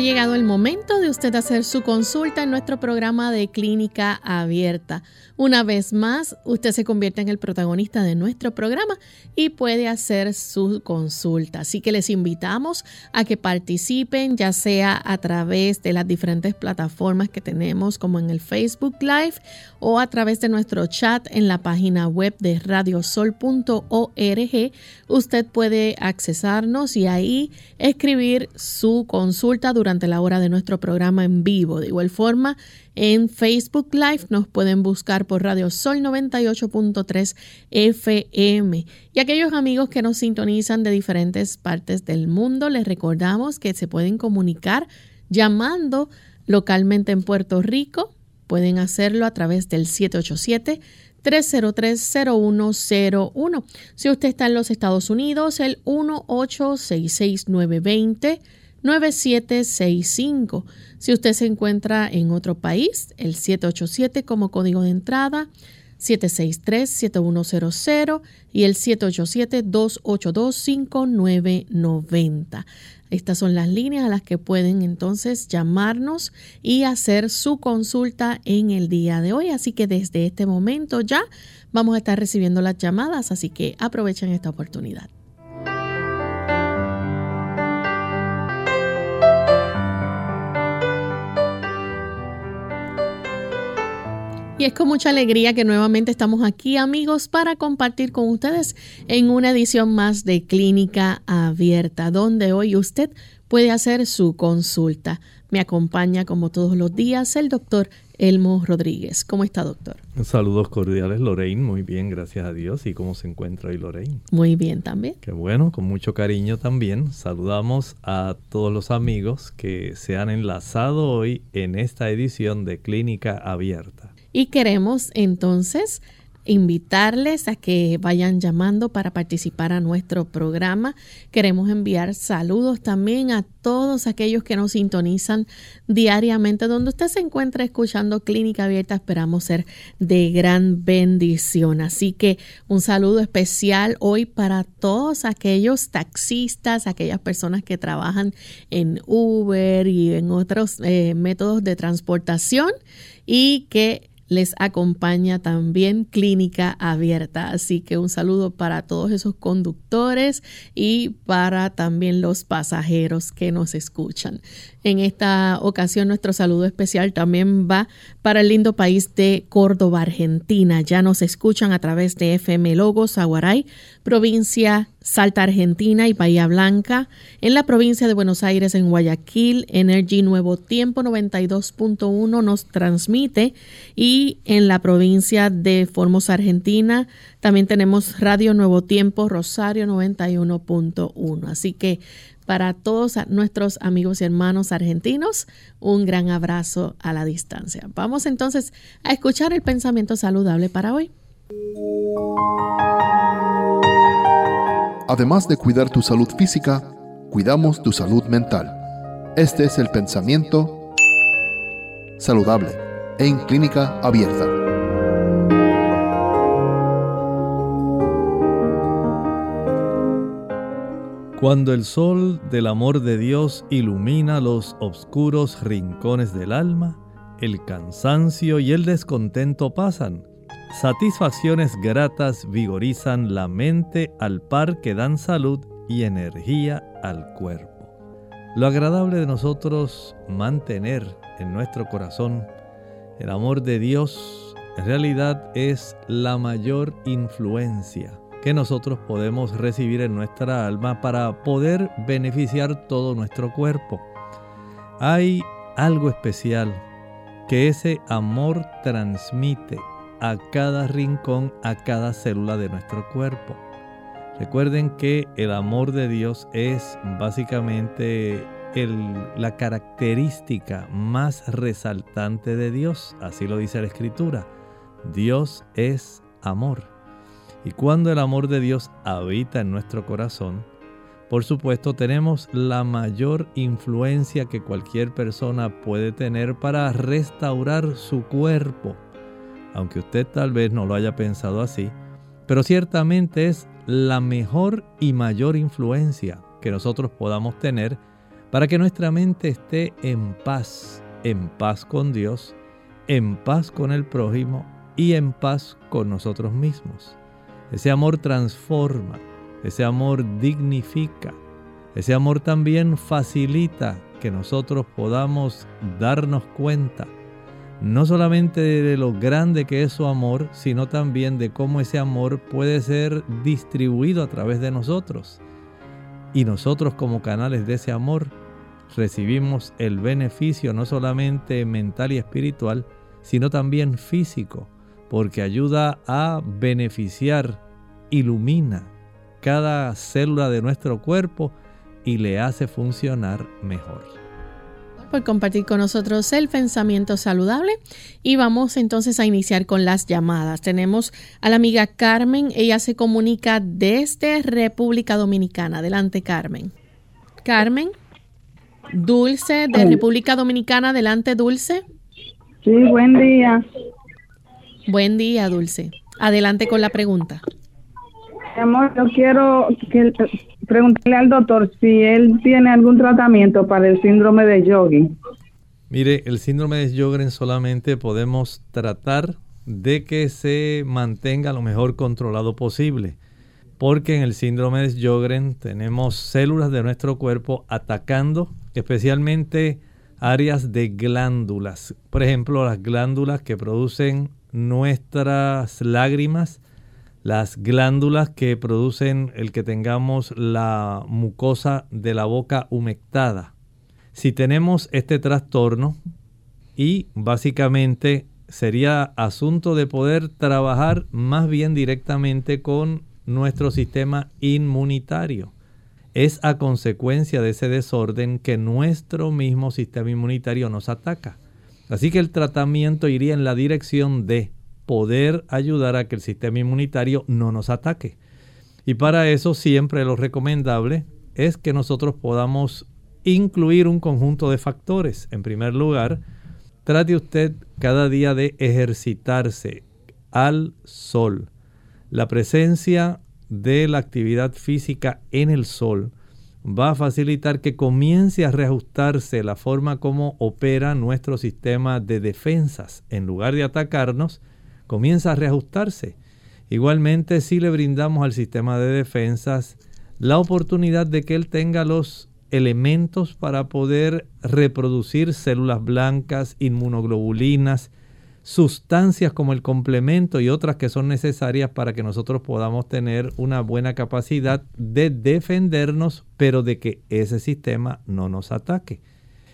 Ha llegado el momento de usted hacer su consulta en nuestro programa de clínica abierta. Una vez más, usted se convierte en el protagonista de nuestro programa y puede hacer su consulta. Así que les invitamos a que participen, ya sea a través de las diferentes plataformas que tenemos, como en el Facebook Live o a través de nuestro chat en la página web de radiosol.org. Usted puede accesarnos y ahí escribir su consulta durante la hora de nuestro programa en vivo. De igual forma, en Facebook Live nos pueden buscar por Radio Sol 98.3 FM. Y aquellos amigos que nos sintonizan de diferentes partes del mundo, les recordamos que se pueden comunicar llamando localmente en Puerto Rico. Pueden hacerlo a través del 787 303-0101. Si usted está en los Estados Unidos, el 1866920 9765. Si usted se encuentra en otro país, el 787 como código de entrada, 763-7100 y el 787-282-5990. Estas son las líneas a las que pueden entonces llamarnos y hacer su consulta en el día de hoy. Así que desde este momento ya vamos a estar recibiendo las llamadas, así que aprovechen esta oportunidad. Y es con mucha alegría que nuevamente estamos aquí amigos para compartir con ustedes en una edición más de Clínica Abierta, donde hoy usted puede hacer su consulta. Me acompaña como todos los días el doctor Elmo Rodríguez. ¿Cómo está, doctor? Saludos cordiales, Lorraine. Muy bien, gracias a Dios. ¿Y cómo se encuentra hoy, Lorraine? Muy bien también. Qué bueno, con mucho cariño también. Saludamos a todos los amigos que se han enlazado hoy en esta edición de Clínica Abierta. Y queremos entonces invitarles a que vayan llamando para participar a nuestro programa. Queremos enviar saludos también a todos aquellos que nos sintonizan diariamente. Donde usted se encuentra escuchando Clínica Abierta, esperamos ser de gran bendición. Así que un saludo especial hoy para todos aquellos taxistas, aquellas personas que trabajan en Uber y en otros eh, métodos de transportación y que les acompaña también Clínica Abierta. Así que un saludo para todos esos conductores y para también los pasajeros que nos escuchan. En esta ocasión nuestro saludo especial también va para el lindo país de Córdoba, Argentina. Ya nos escuchan a través de FM Logos, Aguaray, provincia Salta, Argentina y Bahía Blanca. En la provincia de Buenos Aires, en Guayaquil, Energy Nuevo Tiempo 92.1 nos transmite. Y en la provincia de Formosa, Argentina, también tenemos Radio Nuevo Tiempo Rosario 91.1. Así que para todos nuestros amigos y hermanos argentinos, un gran abrazo a la distancia. Vamos entonces a escuchar el pensamiento saludable para hoy. Además de cuidar tu salud física, cuidamos tu salud mental. Este es el pensamiento saludable en clínica abierta. Cuando el sol del amor de Dios ilumina los oscuros rincones del alma, el cansancio y el descontento pasan. Satisfacciones gratas vigorizan la mente al par que dan salud y energía al cuerpo. Lo agradable de nosotros mantener en nuestro corazón el amor de Dios en realidad es la mayor influencia que nosotros podemos recibir en nuestra alma para poder beneficiar todo nuestro cuerpo. Hay algo especial que ese amor transmite a cada rincón, a cada célula de nuestro cuerpo. Recuerden que el amor de Dios es básicamente la característica más resaltante de Dios. Así lo dice la Escritura. Dios es amor. Y cuando el amor de Dios habita en nuestro corazón, por supuesto tenemos la mayor influencia que cualquier persona puede tener para restaurar su cuerpo. Aunque usted tal vez no lo haya pensado así, pero ciertamente es la mejor y mayor influencia que nosotros podamos tener para que nuestra mente esté en paz, en paz con Dios, en paz con el prójimo y en paz con nosotros mismos. Ese amor transforma, ese amor dignifica, ese amor también facilita que nosotros podamos darnos cuenta no solamente de lo grande que es su amor, sino también de cómo ese amor puede ser distribuido a través de nosotros. Y nosotros como canales de ese amor recibimos el beneficio no solamente mental y espiritual, sino también físico, porque ayuda a beneficiar, ilumina cada célula de nuestro cuerpo y le hace funcionar mejor por compartir con nosotros el pensamiento saludable. Y vamos entonces a iniciar con las llamadas. Tenemos a la amiga Carmen, ella se comunica desde República Dominicana. Adelante, Carmen. Carmen. Dulce de República Dominicana. Adelante, Dulce. Sí, buen día. Buen día, Dulce. Adelante con la pregunta. Amor, yo quiero preguntarle al doctor si él tiene algún tratamiento para el síndrome de Yogi. Mire, el síndrome de Sjögren solamente podemos tratar de que se mantenga lo mejor controlado posible. Porque en el síndrome de Sjögren tenemos células de nuestro cuerpo atacando especialmente áreas de glándulas. Por ejemplo, las glándulas que producen nuestras lágrimas, las glándulas que producen el que tengamos la mucosa de la boca humectada. Si tenemos este trastorno y básicamente sería asunto de poder trabajar más bien directamente con nuestro sistema inmunitario. Es a consecuencia de ese desorden que nuestro mismo sistema inmunitario nos ataca. Así que el tratamiento iría en la dirección de poder ayudar a que el sistema inmunitario no nos ataque. Y para eso siempre lo recomendable es que nosotros podamos incluir un conjunto de factores. En primer lugar, trate usted cada día de ejercitarse al sol. La presencia de la actividad física en el sol va a facilitar que comience a reajustarse la forma como opera nuestro sistema de defensas. En lugar de atacarnos, comienza a reajustarse. Igualmente, si le brindamos al sistema de defensas la oportunidad de que él tenga los elementos para poder reproducir células blancas, inmunoglobulinas, sustancias como el complemento y otras que son necesarias para que nosotros podamos tener una buena capacidad de defendernos, pero de que ese sistema no nos ataque.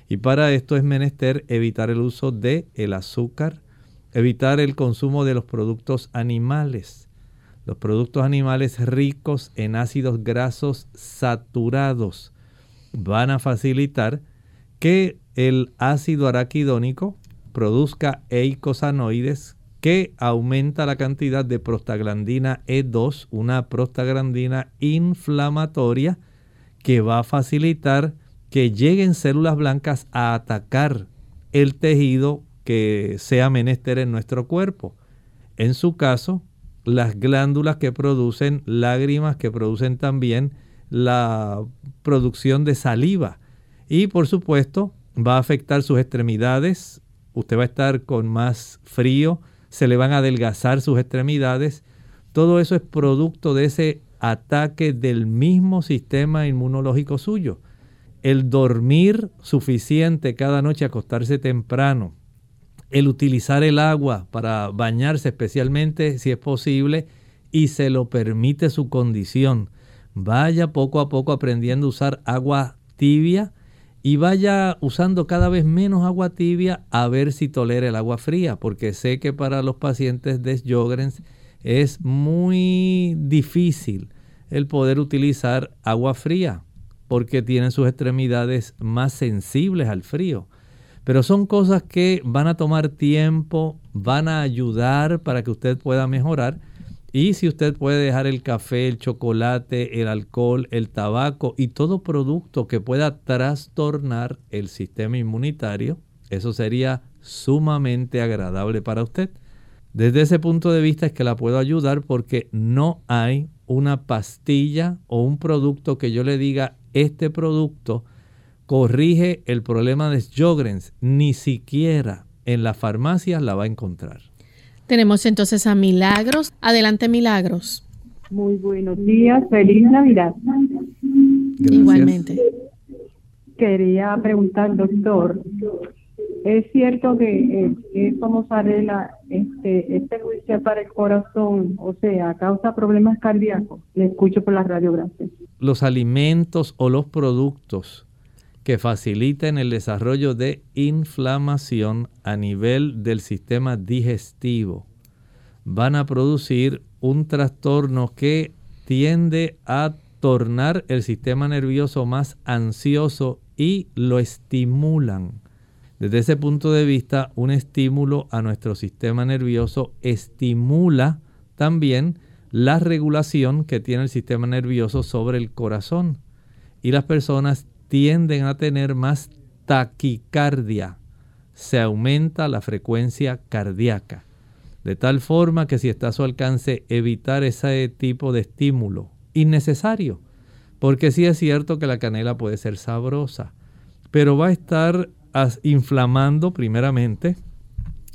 Y para esto es menester evitar el uso de el azúcar, Evitar el consumo de los productos animales. Los productos animales ricos en ácidos grasos saturados van a facilitar que el ácido araquidónico produzca eicosanoides que aumenta la cantidad de prostaglandina E2, una prostaglandina inflamatoria que va a facilitar que lleguen células blancas a atacar el tejido que sea menester en nuestro cuerpo. En su caso, las glándulas que producen lágrimas, que producen también la producción de saliva. Y por supuesto, va a afectar sus extremidades. Usted va a estar con más frío, se le van a adelgazar sus extremidades. Todo eso es producto de ese ataque del mismo sistema inmunológico suyo. El dormir suficiente cada noche, acostarse temprano, el utilizar el agua para bañarse especialmente si es posible y se lo permite su condición. Vaya poco a poco aprendiendo a usar agua tibia y vaya usando cada vez menos agua tibia a ver si tolera el agua fría, porque sé que para los pacientes de Sjogren's es muy difícil el poder utilizar agua fría, porque tienen sus extremidades más sensibles al frío. Pero son cosas que van a tomar tiempo, van a ayudar para que usted pueda mejorar. Y si usted puede dejar el café, el chocolate, el alcohol, el tabaco y todo producto que pueda trastornar el sistema inmunitario, eso sería sumamente agradable para usted. Desde ese punto de vista es que la puedo ayudar porque no hay una pastilla o un producto que yo le diga este producto corrige el problema de Sjogren's, ni siquiera en las farmacias la va a encontrar. Tenemos entonces a Milagros. Adelante, Milagros. Muy buenos días, feliz Navidad. Igualmente. Quería preguntar, doctor, ¿es cierto que eh, esto nos arregla este, este juicio para el corazón, o sea, causa problemas cardíacos? Le escucho por la radio, gracias. Los alimentos o los productos que faciliten el desarrollo de inflamación a nivel del sistema digestivo. Van a producir un trastorno que tiende a tornar el sistema nervioso más ansioso y lo estimulan. Desde ese punto de vista, un estímulo a nuestro sistema nervioso estimula también la regulación que tiene el sistema nervioso sobre el corazón. Y las personas tienden a tener más taquicardia. Se aumenta la frecuencia cardíaca. De tal forma que si está a su alcance evitar ese tipo de estímulo innecesario. Porque sí es cierto que la canela puede ser sabrosa, pero va a estar inflamando primeramente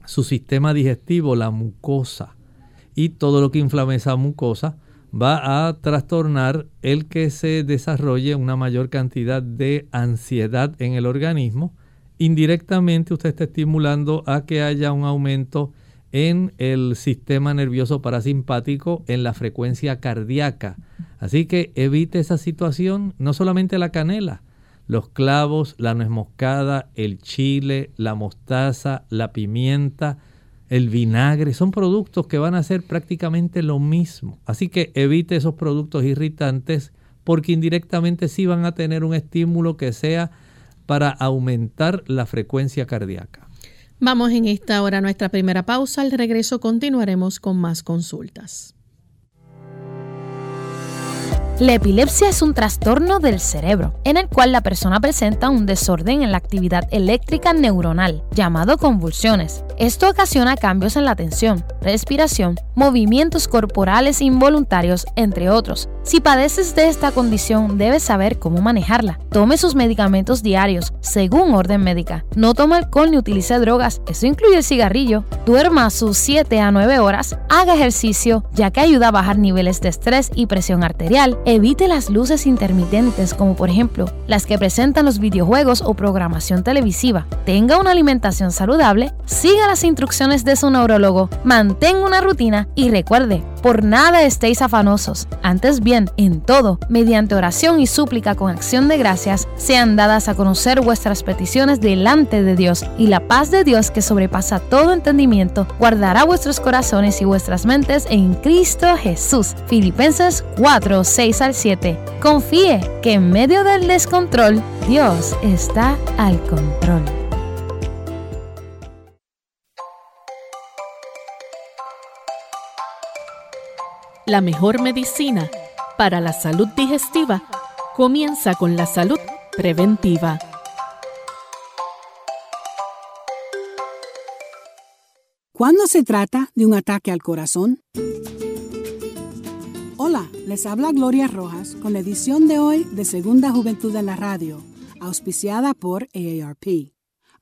su sistema digestivo, la mucosa. Y todo lo que inflame esa mucosa va a trastornar el que se desarrolle una mayor cantidad de ansiedad en el organismo. Indirectamente usted está estimulando a que haya un aumento en el sistema nervioso parasimpático, en la frecuencia cardíaca. Así que evite esa situación, no solamente la canela, los clavos, la nuez moscada, el chile, la mostaza, la pimienta, el vinagre, son productos que van a hacer prácticamente lo mismo. Así que evite esos productos irritantes porque indirectamente sí van a tener un estímulo que sea para aumentar la frecuencia cardíaca. Vamos en esta hora a nuestra primera pausa. Al regreso continuaremos con más consultas. La epilepsia es un trastorno del cerebro, en el cual la persona presenta un desorden en la actividad eléctrica neuronal, llamado convulsiones. Esto ocasiona cambios en la atención, respiración, movimientos corporales involuntarios, entre otros. Si padeces de esta condición, debes saber cómo manejarla. Tome sus medicamentos diarios, según orden médica. No tome alcohol ni utilice drogas, eso incluye el cigarrillo. Duerma sus 7 a 9 horas, haga ejercicio, ya que ayuda a bajar niveles de estrés y presión arterial Evite las luces intermitentes como por ejemplo las que presentan los videojuegos o programación televisiva. Tenga una alimentación saludable, siga las instrucciones de su neurólogo, mantenga una rutina y recuerde, por nada estéis afanosos. Antes bien, en todo, mediante oración y súplica con acción de gracias, sean dadas a conocer vuestras peticiones delante de Dios y la paz de Dios que sobrepasa todo entendimiento guardará vuestros corazones y vuestras mentes en Cristo Jesús. Filipenses 4, 6 al 7. Confíe que en medio del descontrol, Dios está al control. La mejor medicina para la salud digestiva comienza con la salud preventiva. ¿Cuándo se trata de un ataque al corazón? Hola, les habla Gloria Rojas con la edición de hoy de Segunda Juventud en la Radio, auspiciada por AARP.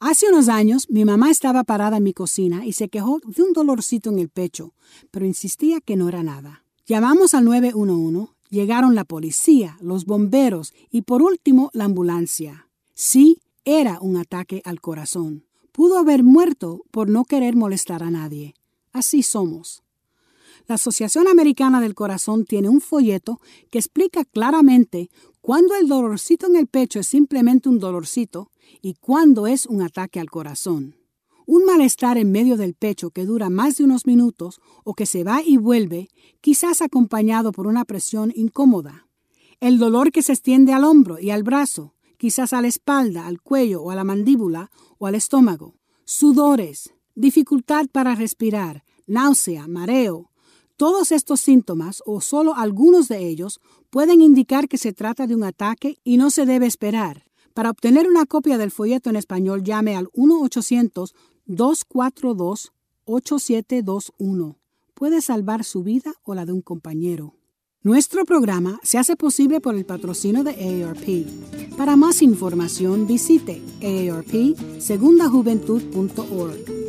Hace unos años mi mamá estaba parada en mi cocina y se quejó de un dolorcito en el pecho, pero insistía que no era nada. Llamamos al 911, llegaron la policía, los bomberos y por último la ambulancia. Sí, era un ataque al corazón. Pudo haber muerto por no querer molestar a nadie. Así somos. La Asociación Americana del Corazón tiene un folleto que explica claramente cuándo el dolorcito en el pecho es simplemente un dolorcito y cuándo es un ataque al corazón. Un malestar en medio del pecho que dura más de unos minutos o que se va y vuelve, quizás acompañado por una presión incómoda. El dolor que se extiende al hombro y al brazo, quizás a la espalda, al cuello o a la mandíbula o al estómago. Sudores, dificultad para respirar, náusea, mareo. Todos estos síntomas, o solo algunos de ellos, pueden indicar que se trata de un ataque y no se debe esperar. Para obtener una copia del folleto en español, llame al 1-800-242-8721. Puede salvar su vida o la de un compañero. Nuestro programa se hace posible por el patrocinio de AARP. Para más información visite aarpsegundajuventud.org.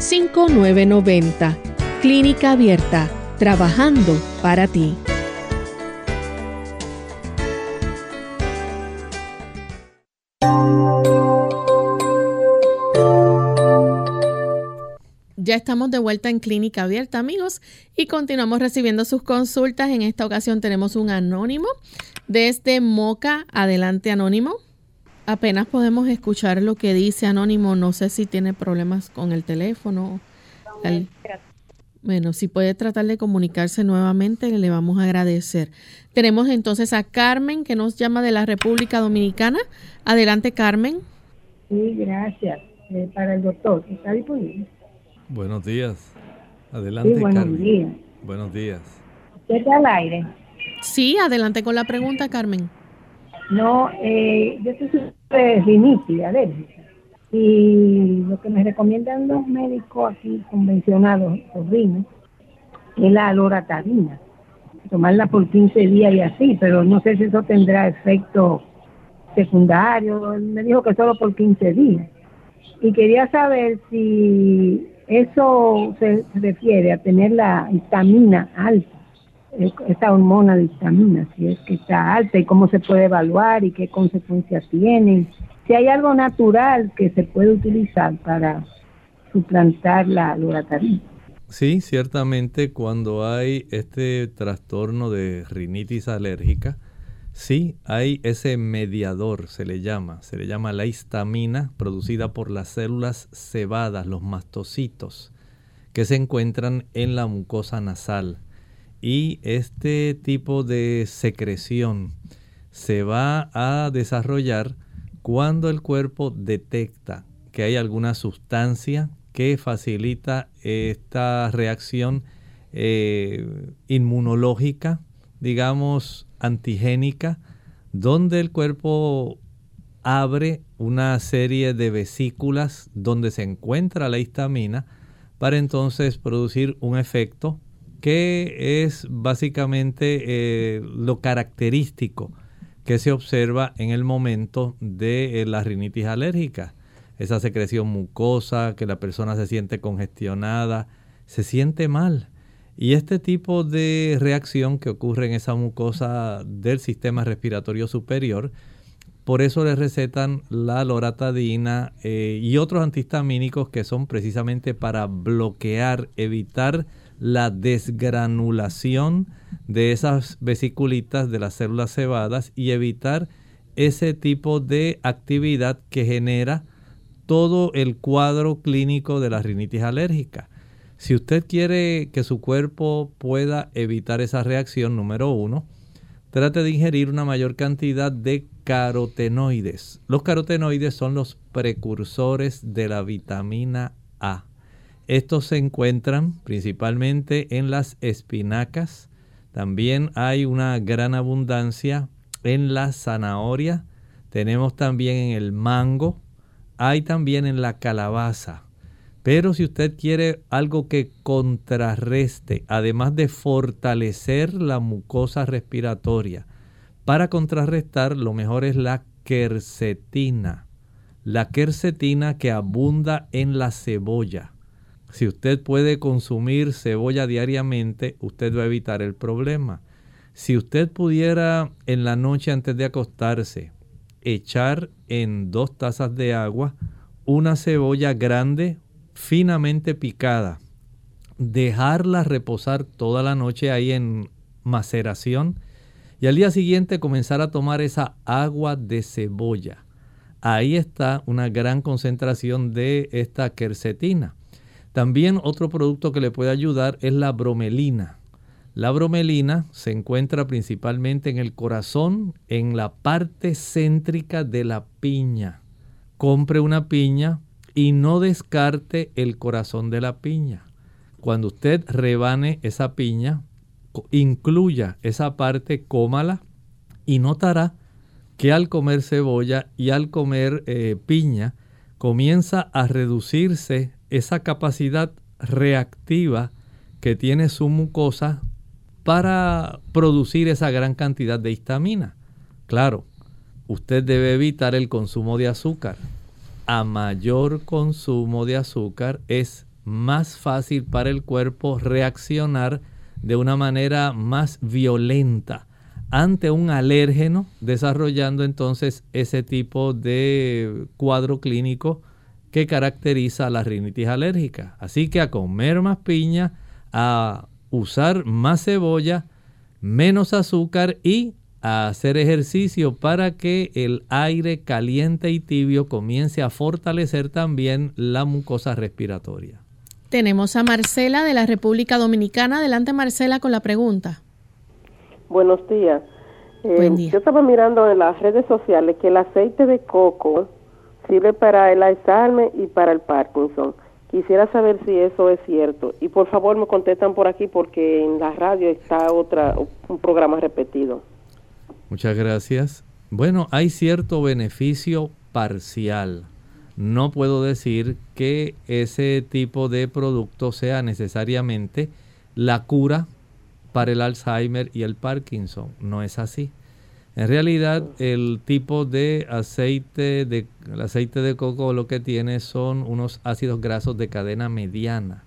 787-282-5990. Clínica Abierta, trabajando para ti. Ya estamos de vuelta en Clínica Abierta, amigos, y continuamos recibiendo sus consultas. En esta ocasión tenemos un anónimo desde Moca. Adelante, anónimo. Apenas podemos escuchar lo que dice anónimo. No sé si tiene problemas con el teléfono. Bueno, si puede tratar de comunicarse nuevamente, le vamos a agradecer. Tenemos entonces a Carmen, que nos llama de la República Dominicana. Adelante, Carmen. Sí, gracias. Eh, para el doctor, ¿está disponible? Buenos días. Adelante, sí, buenos Días. Buenos días. ¿Qué está al aire? Sí, adelante con la pregunta, Carmen. No, eh, yo soy rinitis, alérgica. Y lo que me recomiendan los médicos aquí convencionados, los es la loratadina. Tomarla por 15 días y así, pero no sé si eso tendrá efecto secundario. Me dijo que solo por 15 días. Y quería saber si eso se refiere a tener la histamina alta, esta hormona de histamina, si es que está alta y cómo se puede evaluar y qué consecuencias tiene. Si hay algo natural que se puede utilizar para suplantar la loratadina. Sí, ciertamente cuando hay este trastorno de rinitis alérgica, Sí, hay ese mediador, se le llama, se le llama la histamina producida por las células cebadas, los mastocitos, que se encuentran en la mucosa nasal. Y este tipo de secreción se va a desarrollar cuando el cuerpo detecta que hay alguna sustancia que facilita esta reacción eh, inmunológica, digamos, antigénica donde el cuerpo abre una serie de vesículas donde se encuentra la histamina para entonces producir un efecto que es básicamente eh, lo característico que se observa en el momento de eh, la rinitis alérgica. Esa secreción mucosa, que la persona se siente congestionada, se siente mal. Y este tipo de reacción que ocurre en esa mucosa del sistema respiratorio superior, por eso le recetan la loratadina eh, y otros antihistamínicos que son precisamente para bloquear, evitar la desgranulación de esas vesiculitas de las células cebadas y evitar ese tipo de actividad que genera todo el cuadro clínico de la rinitis alérgica. Si usted quiere que su cuerpo pueda evitar esa reacción, número uno, trate de ingerir una mayor cantidad de carotenoides. Los carotenoides son los precursores de la vitamina A. Estos se encuentran principalmente en las espinacas. También hay una gran abundancia en la zanahoria. Tenemos también en el mango. Hay también en la calabaza. Pero si usted quiere algo que contrarreste, además de fortalecer la mucosa respiratoria, para contrarrestar lo mejor es la quercetina. la quercetina que abunda en la cebolla. Si usted puede consumir cebolla diariamente, usted va a evitar el problema. Si usted pudiera en la noche antes de acostarse echar en dos tazas de agua una cebolla grande finamente picada, dejarla reposar toda la noche ahí en maceración y al día siguiente comenzar a tomar esa agua de cebolla. Ahí está una gran concentración de esta quercetina. También otro producto que le puede ayudar es la bromelina. La bromelina se encuentra principalmente en el corazón, en la parte céntrica de la piña. Compre una piña y no descarte el corazón de la piña. Cuando usted rebane esa piña, incluya esa parte, cómala y notará que al comer cebolla y al comer eh, piña comienza a reducirse esa capacidad reactiva que tiene su mucosa para producir esa gran cantidad de histamina. Claro, usted debe evitar el consumo de azúcar. A mayor consumo de azúcar es más fácil para el cuerpo reaccionar de una manera más violenta ante un alérgeno, desarrollando entonces ese tipo de cuadro clínico que caracteriza la rinitis alérgica. Así que a comer más piña, a usar más cebolla, menos azúcar y a hacer ejercicio para que el aire caliente y tibio comience a fortalecer también la mucosa respiratoria. Tenemos a Marcela de la República Dominicana. Adelante Marcela con la pregunta. Buenos días. Eh, yo estaba mirando en las redes sociales que el aceite de coco sirve para el Alzheimer y para el Parkinson. Quisiera saber si eso es cierto. Y por favor me contestan por aquí porque en la radio está otra un programa repetido. Muchas gracias. Bueno, hay cierto beneficio parcial no puedo decir que ese tipo de producto sea necesariamente la cura para el Alzheimer y el Parkinson. No es así. En realidad, el tipo de aceite de, aceite de coco lo que tiene son unos ácidos grasos de cadena mediana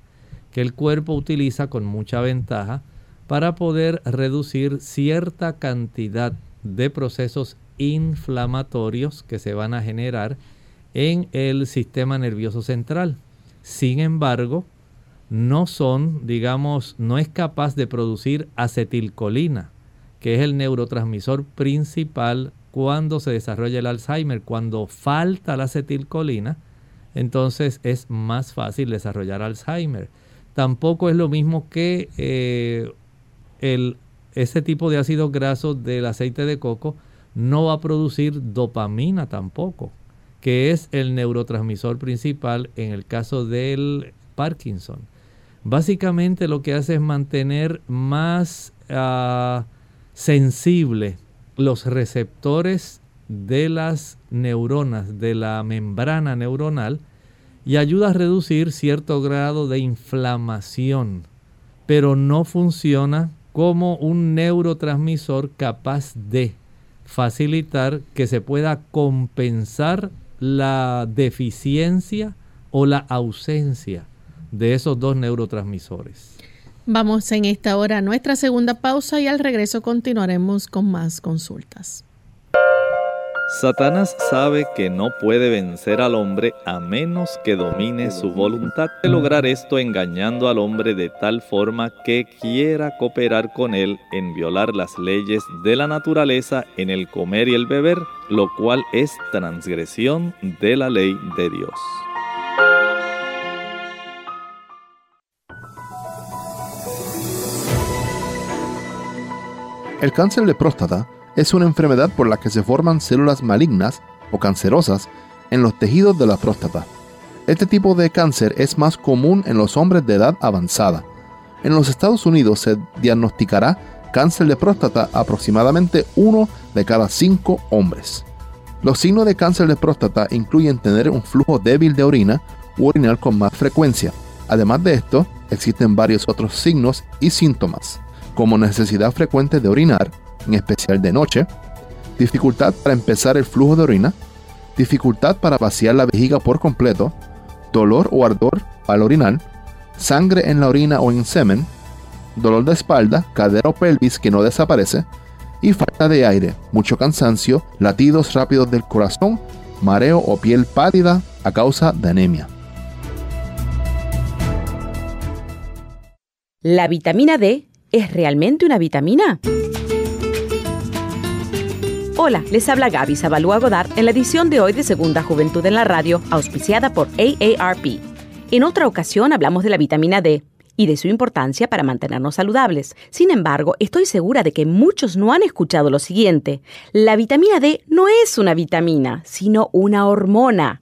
que el cuerpo utiliza con mucha ventaja para poder reducir cierta cantidad de procesos inflamatorios que se van a generar en el sistema nervioso central. Sin embargo, no son, digamos, no es capaz de producir acetilcolina, que es el neurotransmisor principal cuando se desarrolla el Alzheimer. Cuando falta la acetilcolina, entonces es más fácil desarrollar Alzheimer. Tampoco es lo mismo que eh, el, ese tipo de ácidos grasos del aceite de coco no va a producir dopamina tampoco que es el neurotransmisor principal en el caso del Parkinson. Básicamente lo que hace es mantener más ah, sensible los receptores de las neuronas, de la membrana neuronal, y ayuda a reducir cierto grado de inflamación, pero no funciona como un neurotransmisor capaz de facilitar que se pueda compensar la deficiencia o la ausencia de esos dos neurotransmisores. Vamos en esta hora a nuestra segunda pausa y al regreso continuaremos con más consultas. Satanás sabe que no puede vencer al hombre a menos que domine su voluntad. De lograr esto engañando al hombre de tal forma que quiera cooperar con él en violar las leyes de la naturaleza en el comer y el beber, lo cual es transgresión de la ley de Dios. El cáncer de próstata es una enfermedad por la que se forman células malignas o cancerosas en los tejidos de la próstata. Este tipo de cáncer es más común en los hombres de edad avanzada. En los Estados Unidos se diagnosticará cáncer de próstata aproximadamente uno de cada cinco hombres. Los signos de cáncer de próstata incluyen tener un flujo débil de orina u orinar con más frecuencia. Además de esto, existen varios otros signos y síntomas, como necesidad frecuente de orinar, en especial de noche, dificultad para empezar el flujo de orina, dificultad para vaciar la vejiga por completo, dolor o ardor al orinar, sangre en la orina o en semen, dolor de espalda, cadera o pelvis que no desaparece, y falta de aire, mucho cansancio, latidos rápidos del corazón, mareo o piel pálida a causa de anemia. ¿La vitamina D es realmente una vitamina? Hola, les habla Gaby Zabalúa Godard en la edición de hoy de Segunda Juventud en la Radio, auspiciada por AARP. En otra ocasión hablamos de la vitamina D y de su importancia para mantenernos saludables. Sin embargo, estoy segura de que muchos no han escuchado lo siguiente. La vitamina D no es una vitamina, sino una hormona.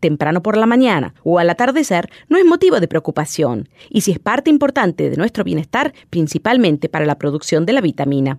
temprano por la mañana o al atardecer no es motivo de preocupación y si es parte importante de nuestro bienestar, principalmente para la producción de la vitamina.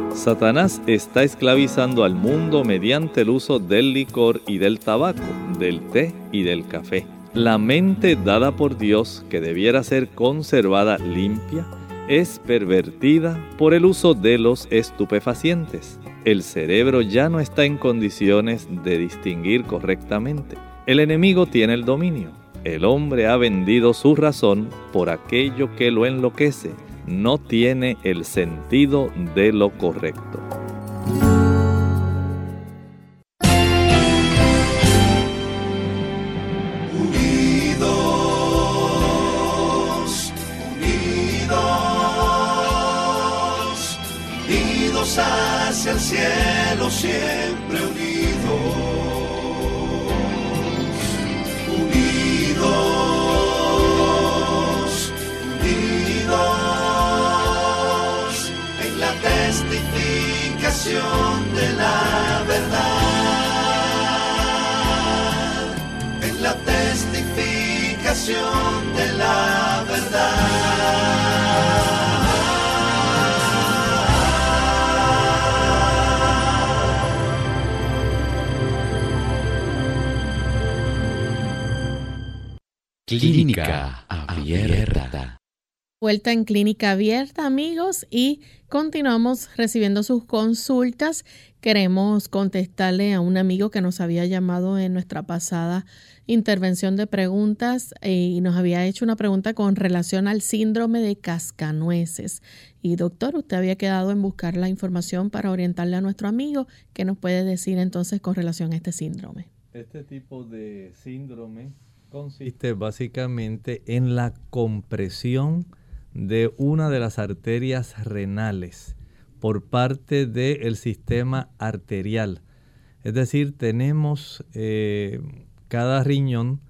Satanás está esclavizando al mundo mediante el uso del licor y del tabaco, del té y del café. La mente dada por Dios, que debiera ser conservada limpia, es pervertida por el uso de los estupefacientes. El cerebro ya no está en condiciones de distinguir correctamente. El enemigo tiene el dominio. El hombre ha vendido su razón por aquello que lo enloquece no tiene el sentido de lo correcto. Unidos, unidos, unidos hacia el cielo, siempre unidos. De la verdad, en la testificación de la verdad. Clínica Abierta. Vuelta en Clínica Abierta, amigos, y Continuamos recibiendo sus consultas. Queremos contestarle a un amigo que nos había llamado en nuestra pasada intervención de preguntas eh, y nos había hecho una pregunta con relación al síndrome de cascanueces. Y doctor, usted había quedado en buscar la información para orientarle a nuestro amigo. ¿Qué nos puede decir entonces con relación a este síndrome? Este tipo de síndrome consiste básicamente en la compresión de una de las arterias renales por parte del sistema arterial. Es decir, tenemos eh, cada riñón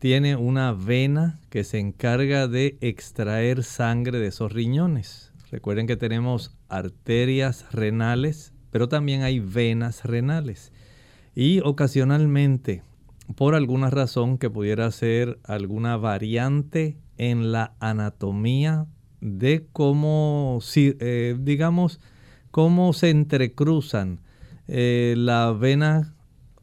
tiene una vena que se encarga de extraer sangre de esos riñones. Recuerden que tenemos arterias renales, pero también hay venas renales. Y ocasionalmente, por alguna razón que pudiera ser alguna variante en la anatomía de cómo, eh, digamos, cómo se entrecruzan eh, la vena,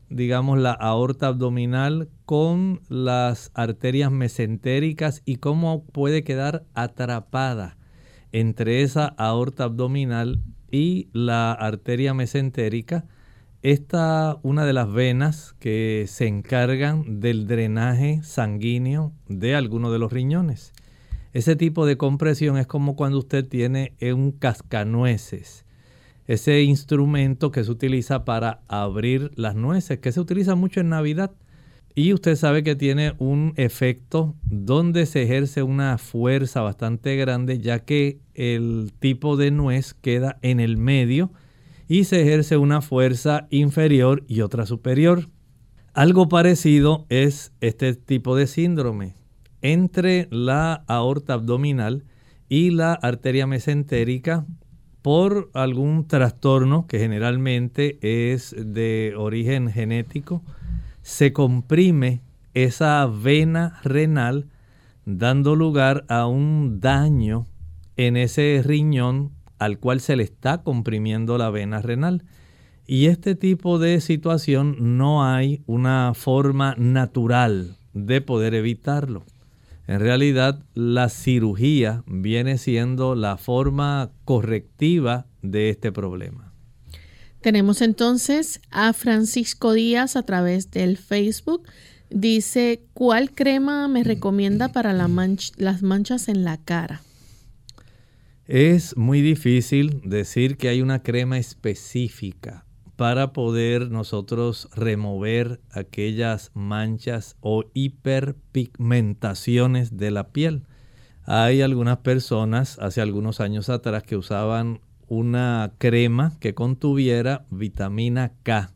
digamos, la aorta abdominal con las arterias mesentéricas y cómo puede quedar atrapada entre esa aorta abdominal y la arteria mesentérica. Esta una de las venas que se encargan del drenaje sanguíneo de alguno de los riñones. Ese tipo de compresión es como cuando usted tiene un cascanueces, ese instrumento que se utiliza para abrir las nueces, que se utiliza mucho en Navidad. y usted sabe que tiene un efecto donde se ejerce una fuerza bastante grande ya que el tipo de nuez queda en el medio y se ejerce una fuerza inferior y otra superior. Algo parecido es este tipo de síndrome. Entre la aorta abdominal y la arteria mesentérica por algún trastorno que generalmente es de origen genético, se comprime esa vena renal dando lugar a un daño en ese riñón al cual se le está comprimiendo la vena renal. Y este tipo de situación no hay una forma natural de poder evitarlo. En realidad, la cirugía viene siendo la forma correctiva de este problema. Tenemos entonces a Francisco Díaz a través del Facebook. Dice, ¿cuál crema me recomienda para las manchas en la cara? Es muy difícil decir que hay una crema específica para poder nosotros remover aquellas manchas o hiperpigmentaciones de la piel. Hay algunas personas hace algunos años atrás que usaban una crema que contuviera vitamina K,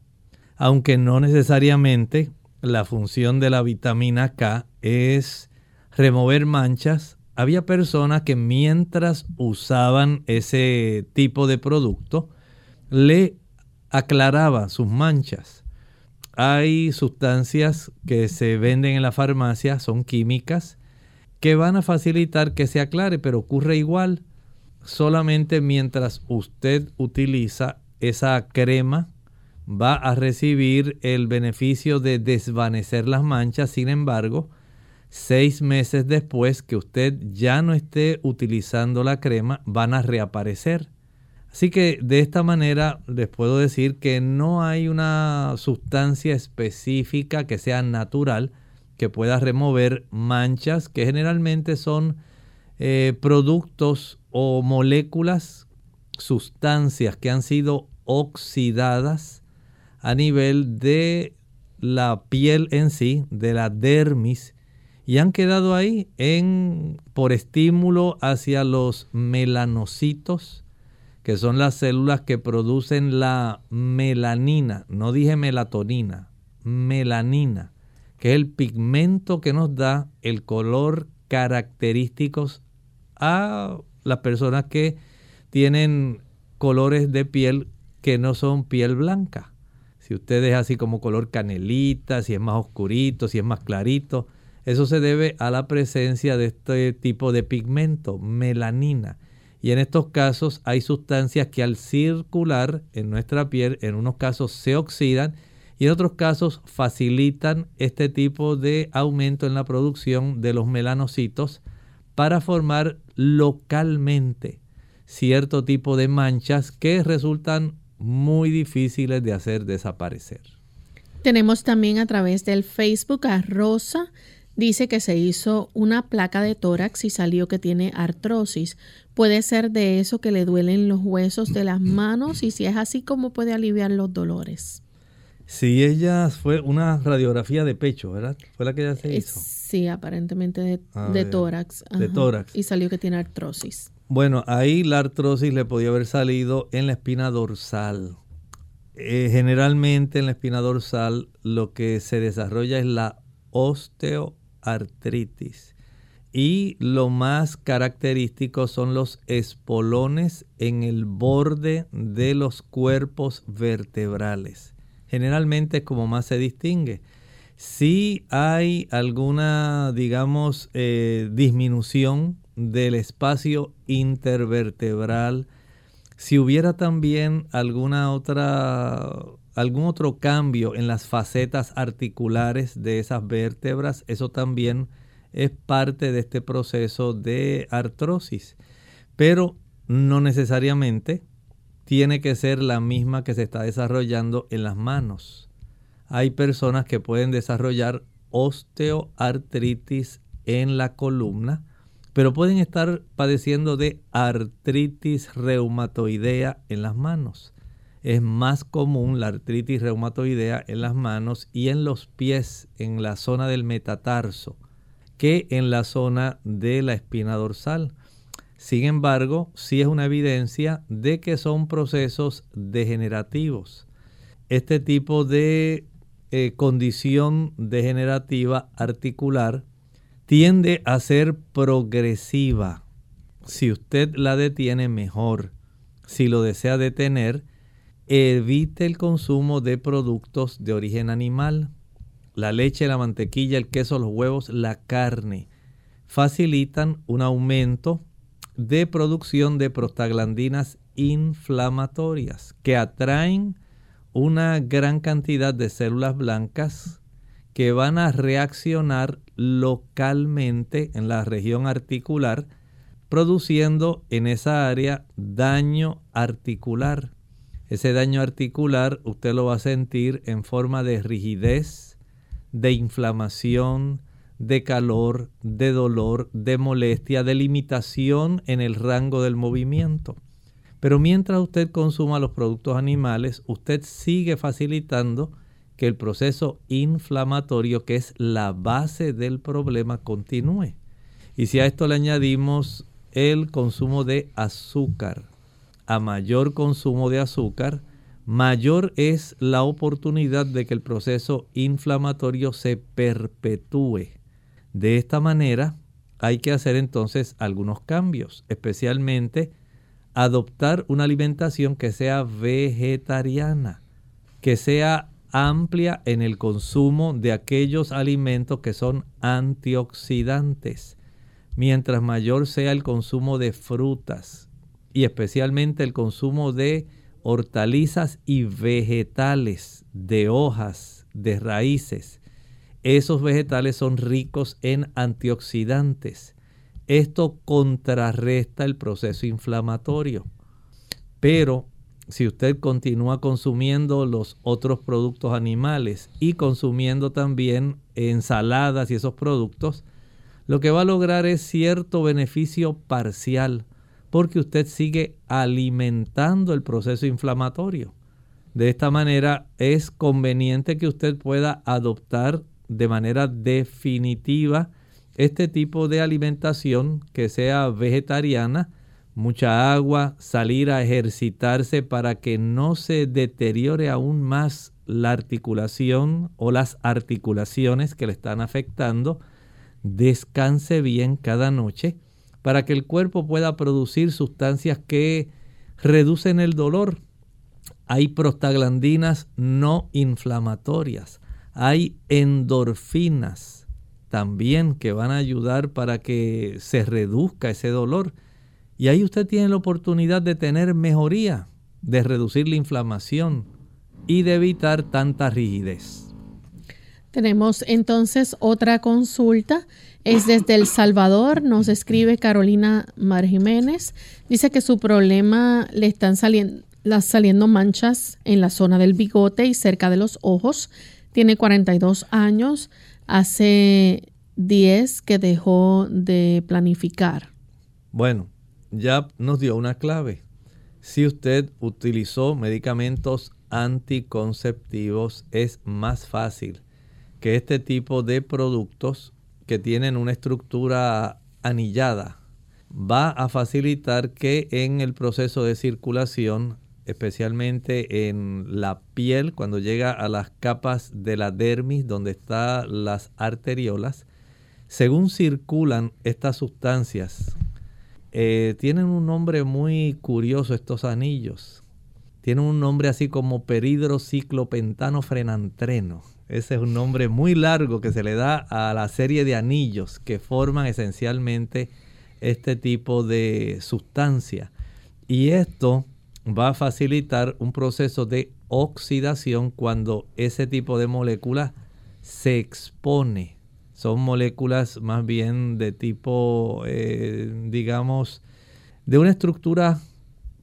aunque no necesariamente la función de la vitamina K es remover manchas. Había personas que mientras usaban ese tipo de producto le aclaraba sus manchas. Hay sustancias que se venden en la farmacia, son químicas, que van a facilitar que se aclare, pero ocurre igual solamente mientras usted utiliza esa crema va a recibir el beneficio de desvanecer las manchas. Sin embargo, seis meses después que usted ya no esté utilizando la crema, van a reaparecer. Así que de esta manera les puedo decir que no hay una sustancia específica que sea natural que pueda remover manchas que generalmente son eh, productos o moléculas, sustancias que han sido oxidadas a nivel de la piel en sí, de la dermis, y han quedado ahí en, por estímulo hacia los melanocitos, que son las células que producen la melanina, no dije melatonina, melanina, que es el pigmento que nos da el color característicos a las personas que tienen colores de piel que no son piel blanca. Si usted es así como color canelita, si es más oscurito, si es más clarito, eso se debe a la presencia de este tipo de pigmento, melanina. Y en estos casos hay sustancias que al circular en nuestra piel, en unos casos se oxidan y en otros casos facilitan este tipo de aumento en la producción de los melanocitos para formar localmente cierto tipo de manchas que resultan muy difíciles de hacer desaparecer. Tenemos también a través del Facebook a Rosa. Dice que se hizo una placa de tórax y salió que tiene artrosis. Puede ser de eso que le duelen los huesos de las manos y si es así, ¿cómo puede aliviar los dolores? Si ella fue una radiografía de pecho, ¿verdad? Fue la que ella se hizo. Sí, aparentemente de, tórax. De tórax. Y salió que tiene artrosis. Bueno, ahí la artrosis le podía haber salido en la espina dorsal. Eh, generalmente en la espina dorsal lo que se desarrolla es la osteoartritis. Y lo más característico son los espolones en el borde de los cuerpos vertebrales generalmente es como más se distingue. Si hay alguna, digamos, eh, disminución del espacio intervertebral, si hubiera también alguna otra, algún otro cambio en las facetas articulares de esas vértebras, eso también es parte de este proceso de artrosis. Pero no necesariamente tiene que ser la misma que se está desarrollando en las manos. Hay personas que pueden desarrollar osteoartritis en la columna, pero pueden estar padeciendo de artritis reumatoidea en las manos. Es más común la artritis reumatoidea en las manos y en los pies, en la zona del metatarso, que en la zona de la espina dorsal. Sin embargo, sí es una evidencia de que son procesos degenerativos. Este tipo de eh, condición degenerativa articular tiende a ser progresiva. Si usted la detiene mejor. Si lo desea detener, evite el consumo de productos de origen animal. La leche, la mantequilla, el queso, los huevos, la carne facilitan un aumento de producción de prostaglandinas inflamatorias que atraen una gran cantidad de células blancas que van a reaccionar localmente en la región articular, produciendo en esa área daño articular. Ese daño articular usted lo va a sentir en forma de rigidez, de inflamación, de calor, de dolor, de molestia, de limitación en el rango del movimiento. Pero mientras usted consuma los productos animales, usted sigue facilitando que el proceso inflamatorio, que es la base del problema, continúe. Y si a esto le añadimos el consumo de azúcar, a mayor consumo de azúcar, mayor es la oportunidad de que el proceso inflamatorio se perpetúe. De esta manera, hay que hacer entonces algunos cambios, especialmente adoptar una alimentación que sea vegetariana, que sea amplia en el consumo de aquellos alimentos que son antioxidantes. Mientras mayor sea el consumo de frutas y especialmente el consumo de hortalizas y vegetales, de hojas, de raíces. Esos vegetales son ricos en antioxidantes esto contrarresta el proceso inflamatorio. Pero si usted continúa consumiendo los otros productos animales y consumiendo también ensaladas y esos productos, lo que va a lograr es cierto beneficio parcial, porque usted sigue alimentando el proceso inflamatorio. De esta manera es conveniente que usted pueda adoptar de manera definitiva este tipo de alimentación que sea vegetariana, mucha agua, salir a ejercitarse para que no se deteriore aún más la articulación o las articulaciones que le están afectando, descanse bien cada noche para que el cuerpo pueda producir sustancias que reducen el dolor. Hay prostaglandinas no inflamatorias, hay endorfinas, también que van a ayudar para que se reduzca ese dolor. Y ahí usted tiene la oportunidad de tener mejoría, de reducir la inflamación y de evitar tanta rigidez. Tenemos entonces otra consulta. Es desde El Salvador, nos escribe Carolina Mar Jiménez. Dice que su problema le están saliendo, saliendo manchas en la zona del bigote y cerca de los ojos. Tiene 42 años hace 10 que dejó de planificar. Bueno, ya nos dio una clave. Si usted utilizó medicamentos anticonceptivos, es más fácil que este tipo de productos que tienen una estructura anillada va a facilitar que en el proceso de circulación especialmente en la piel, cuando llega a las capas de la dermis, donde están las arteriolas, según circulan estas sustancias, eh, tienen un nombre muy curioso estos anillos. Tienen un nombre así como peridrociclopentano frenantreno. Ese es un nombre muy largo que se le da a la serie de anillos que forman esencialmente este tipo de sustancia. Y esto va a facilitar un proceso de oxidación cuando ese tipo de molécula se expone. Son moléculas más bien de tipo, eh, digamos, de una estructura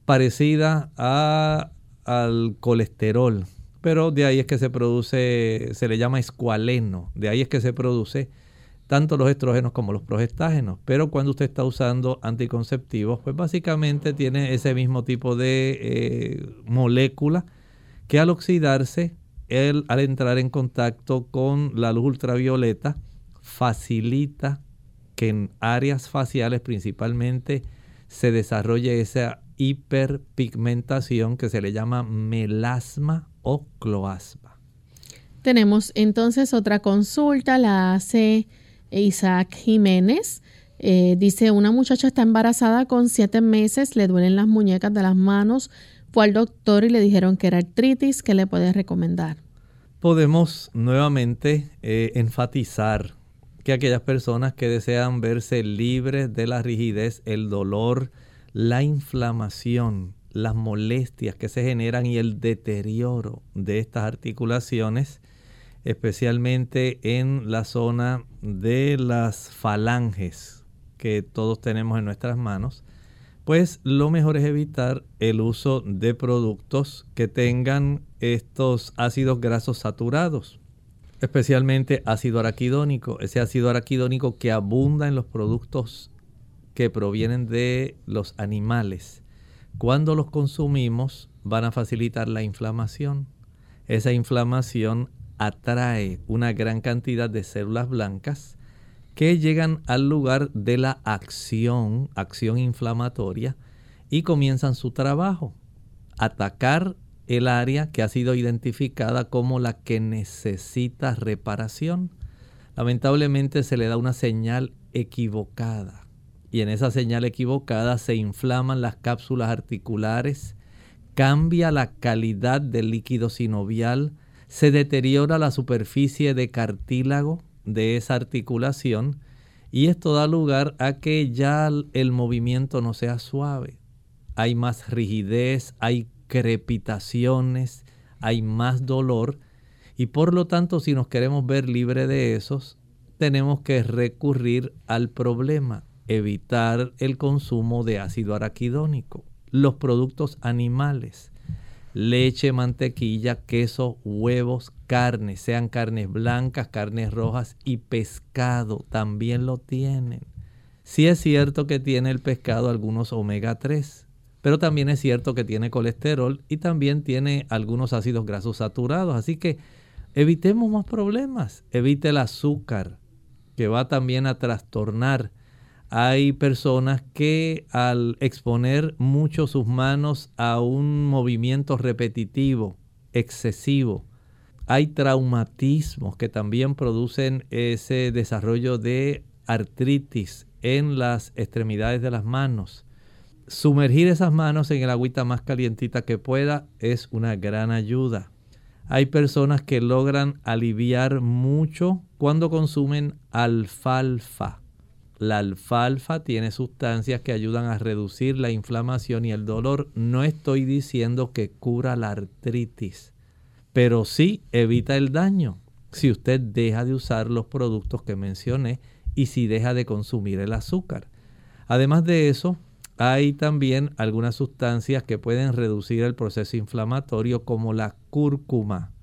parecida a, al colesterol. Pero de ahí es que se produce, se le llama escualeno, de ahí es que se produce tanto los estrógenos como los progestágenos. Pero cuando usted está usando anticonceptivos, pues básicamente tiene ese mismo tipo de eh, molécula que al oxidarse, al entrar en contacto con la luz ultravioleta, facilita que en áreas faciales principalmente se desarrolle esa hiperpigmentación que se le llama melasma o cloasma. Tenemos entonces otra consulta, la hace Isaac Jiménez. Eh, dice, una muchacha está embarazada con siete meses, le duelen las muñecas de las manos, fue al doctor y le dijeron que era artritis, ¿qué le puede recomendar? Podemos nuevamente eh, enfatizar que aquellas personas que desean verse libres de la rigidez, el dolor, la inflamación, las molestias que se generan y el deterioro de estas articulaciones, especialmente en la zona de las falanges que todos tenemos en nuestras manos, pues lo mejor es evitar el uso de productos que tengan estos ácidos grasos saturados, especialmente ácido araquidónico, ese ácido araquidónico que abunda en los productos que provienen de los animales. Cuando los consumimos van a facilitar la inflamación. Esa inflamación atrae una gran cantidad de células blancas que llegan al lugar de la acción, acción inflamatoria, y comienzan su trabajo, atacar el área que ha sido identificada como la que necesita reparación. Lamentablemente se le da una señal equivocada y en esa señal equivocada se inflaman las cápsulas articulares, cambia la calidad del líquido sinovial, se deteriora la superficie de cartílago de esa articulación y esto da lugar a que ya el movimiento no sea suave. Hay más rigidez, hay crepitaciones, hay más dolor y por lo tanto si nos queremos ver libre de esos, tenemos que recurrir al problema, evitar el consumo de ácido araquidónico, los productos animales leche, mantequilla, queso, huevos, carnes, sean carnes blancas, carnes rojas y pescado, también lo tienen. Sí es cierto que tiene el pescado algunos omega 3, pero también es cierto que tiene colesterol y también tiene algunos ácidos grasos saturados, así que evitemos más problemas, evite el azúcar, que va también a trastornar hay personas que al exponer mucho sus manos a un movimiento repetitivo, excesivo, hay traumatismos que también producen ese desarrollo de artritis en las extremidades de las manos. Sumergir esas manos en el agüita más calientita que pueda es una gran ayuda. Hay personas que logran aliviar mucho cuando consumen alfalfa. La alfalfa tiene sustancias que ayudan a reducir la inflamación y el dolor. No estoy diciendo que cura la artritis, pero sí evita el daño si usted deja de usar los productos que mencioné y si deja de consumir el azúcar. Además de eso, hay también algunas sustancias que pueden reducir el proceso inflamatorio como la cúrcuma.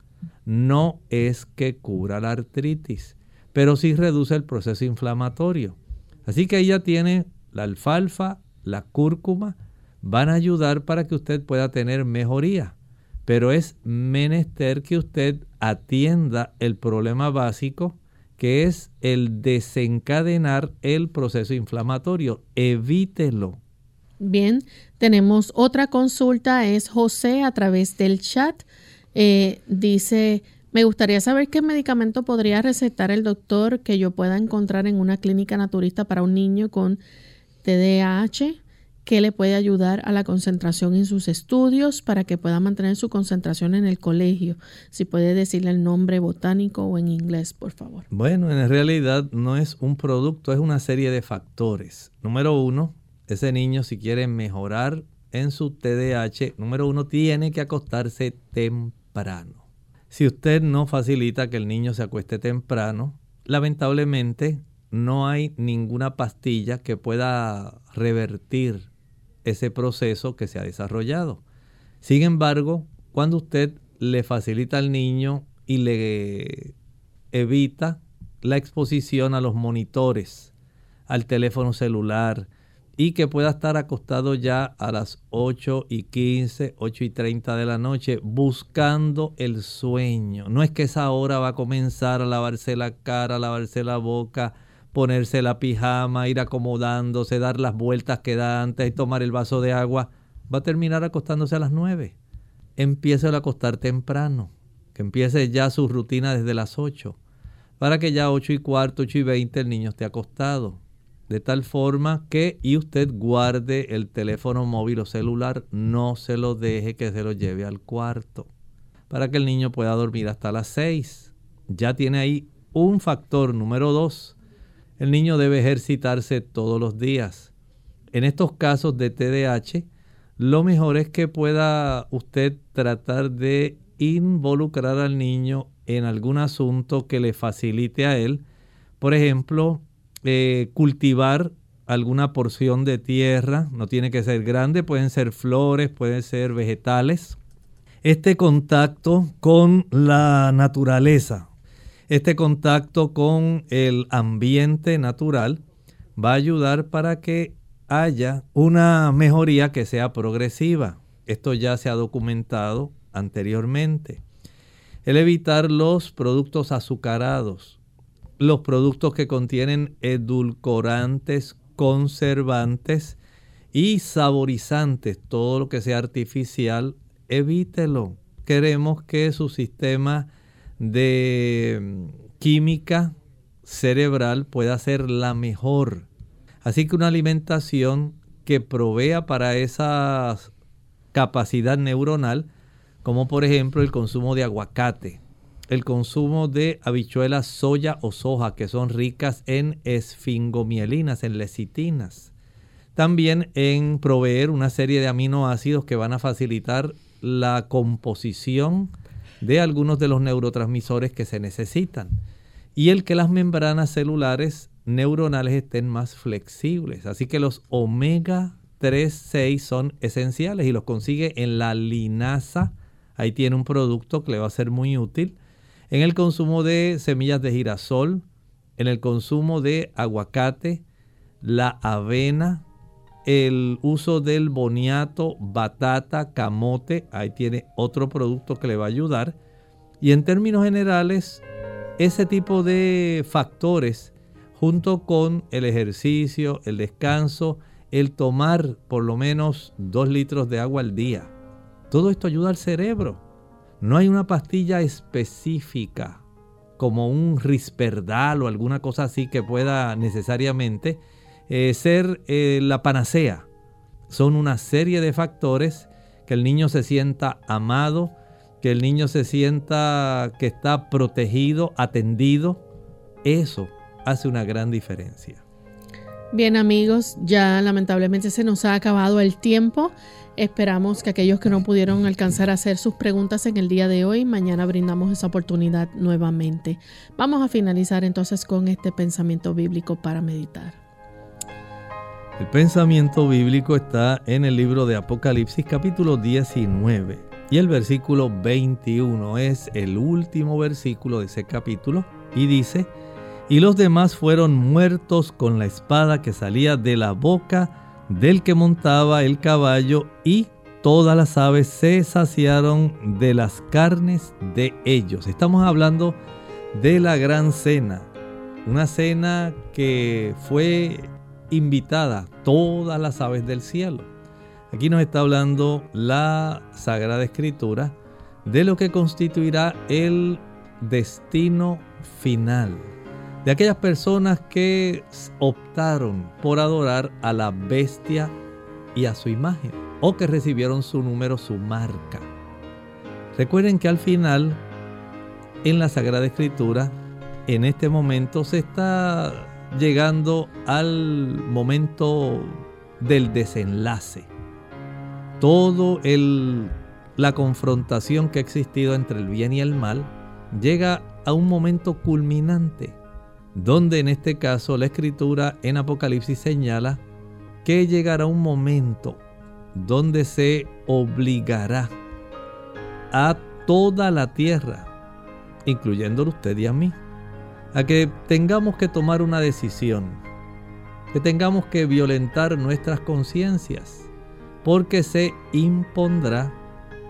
No es que cura la artritis, pero sí reduce el proceso inflamatorio. Así que ella tiene la alfalfa, la cúrcuma, van a ayudar para que usted pueda tener mejoría. Pero es menester que usted atienda el problema básico que es el desencadenar el proceso inflamatorio. Evítelo. Bien, tenemos otra consulta, es José a través del chat. Eh, dice, me gustaría saber qué medicamento podría recetar el doctor que yo pueda encontrar en una clínica naturista para un niño con TDAH que le puede ayudar a la concentración en sus estudios para que pueda mantener su concentración en el colegio. Si puede decirle el nombre botánico o en inglés, por favor. Bueno, en realidad no es un producto, es una serie de factores. Número uno, ese niño si quiere mejorar en su TDAH, número uno, tiene que acostarse temprano. Si usted no facilita que el niño se acueste temprano, lamentablemente no hay ninguna pastilla que pueda revertir ese proceso que se ha desarrollado. Sin embargo, cuando usted le facilita al niño y le evita la exposición a los monitores, al teléfono celular y que pueda estar acostado ya a las 8 y 15, 8 y 30 de la noche buscando el sueño. No es que esa hora va a comenzar a lavarse la cara, a lavarse la boca, ponerse la pijama, ir acomodándose, dar las vueltas que da antes tomar el vaso de agua. Va a terminar acostándose a las 9. Empiece a acostar temprano, que empiece ya su rutina desde las 8, para que ya 8 y cuarto, 8 y 20 el niño esté acostado de tal forma que y usted guarde el teléfono móvil o celular, no se lo deje que se lo lleve al cuarto, para que el niño pueda dormir hasta las 6. Ya tiene ahí un factor número 2. El niño debe ejercitarse todos los días. En estos casos de TDAH, lo mejor es que pueda usted tratar de involucrar al niño en algún asunto que le facilite a él. Por ejemplo, eh, cultivar alguna porción de tierra, no tiene que ser grande, pueden ser flores, pueden ser vegetales. Este contacto con la naturaleza, este contacto con el ambiente natural va a ayudar para que haya una mejoría que sea progresiva. Esto ya se ha documentado anteriormente. El evitar los productos azucarados, los productos que contienen edulcorantes, conservantes y saborizantes, todo lo que sea artificial, evítelo. Queremos que su sistema de mm, química cerebral pueda ser la mejor. Así que una alimentación que provea para esa capacidad neuronal, como por ejemplo el consumo de aguacate, el consumo de habichuelas soya o soja que son ricas en esfingomielinas, en lecitinas. También en proveer una serie de aminoácidos que van a facilitar la composición de algunos de los neurotransmisores que se necesitan. Y el que las membranas celulares neuronales estén más flexibles. Así que los omega 3, 6 son esenciales y los consigue en la linaza. Ahí tiene un producto que le va a ser muy útil en el consumo de semillas de girasol, en el consumo de aguacate, la avena, el uso del boniato, batata, camote, ahí tiene otro producto que le va a ayudar. Y en términos generales, ese tipo de factores, junto con el ejercicio, el descanso, el tomar por lo menos dos litros de agua al día, todo esto ayuda al cerebro. No hay una pastilla específica como un risperdal o alguna cosa así que pueda necesariamente eh, ser eh, la panacea. Son una serie de factores que el niño se sienta amado, que el niño se sienta que está protegido, atendido. Eso hace una gran diferencia. Bien amigos, ya lamentablemente se nos ha acabado el tiempo. Esperamos que aquellos que no pudieron alcanzar a hacer sus preguntas en el día de hoy, mañana brindamos esa oportunidad nuevamente. Vamos a finalizar entonces con este pensamiento bíblico para meditar. El pensamiento bíblico está en el libro de Apocalipsis capítulo 19 y el versículo 21 es el último versículo de ese capítulo y dice, y los demás fueron muertos con la espada que salía de la boca del que montaba el caballo y todas las aves se saciaron de las carnes de ellos. Estamos hablando de la gran cena, una cena que fue invitada todas las aves del cielo. Aquí nos está hablando la Sagrada Escritura de lo que constituirá el destino final de aquellas personas que optaron por adorar a la bestia y a su imagen, o que recibieron su número, su marca. Recuerden que al final, en la Sagrada Escritura, en este momento se está llegando al momento del desenlace. Todo el la confrontación que ha existido entre el bien y el mal llega a un momento culminante donde en este caso la escritura en Apocalipsis señala que llegará un momento donde se obligará a toda la tierra, incluyéndolo usted y a mí, a que tengamos que tomar una decisión, que tengamos que violentar nuestras conciencias, porque se impondrá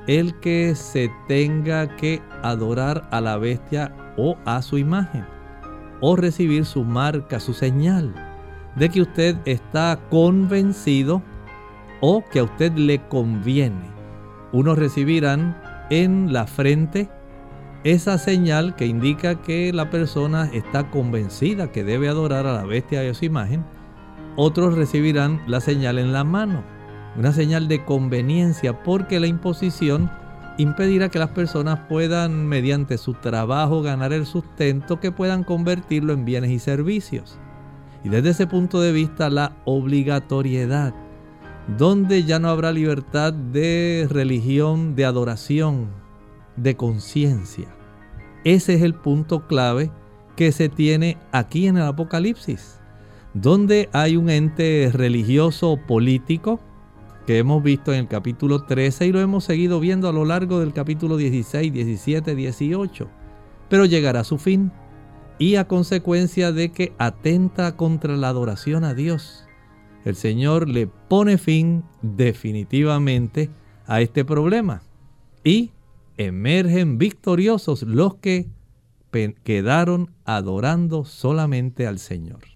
el que se tenga que adorar a la bestia o a su imagen, o recibir su marca, su señal, de que usted está convencido o que a usted le conviene. Unos recibirán en la frente esa señal que indica que la persona está convencida que debe adorar a la bestia y a su imagen. Otros recibirán la señal en la mano, una señal de conveniencia porque la imposición impedirá que las personas puedan mediante su trabajo ganar el sustento que puedan convertirlo en bienes y servicios. Y desde ese punto de vista la obligatoriedad, donde ya no habrá libertad de religión, de adoración, de conciencia. Ese es el punto clave que se tiene aquí en el Apocalipsis, donde hay un ente religioso político que hemos visto en el capítulo 13 y lo hemos seguido viendo a lo largo del capítulo 16, 17, 18. Pero llegará a su fin y a consecuencia de que atenta contra la adoración a Dios. El Señor le pone fin definitivamente a este problema y emergen victoriosos los que quedaron adorando solamente al Señor.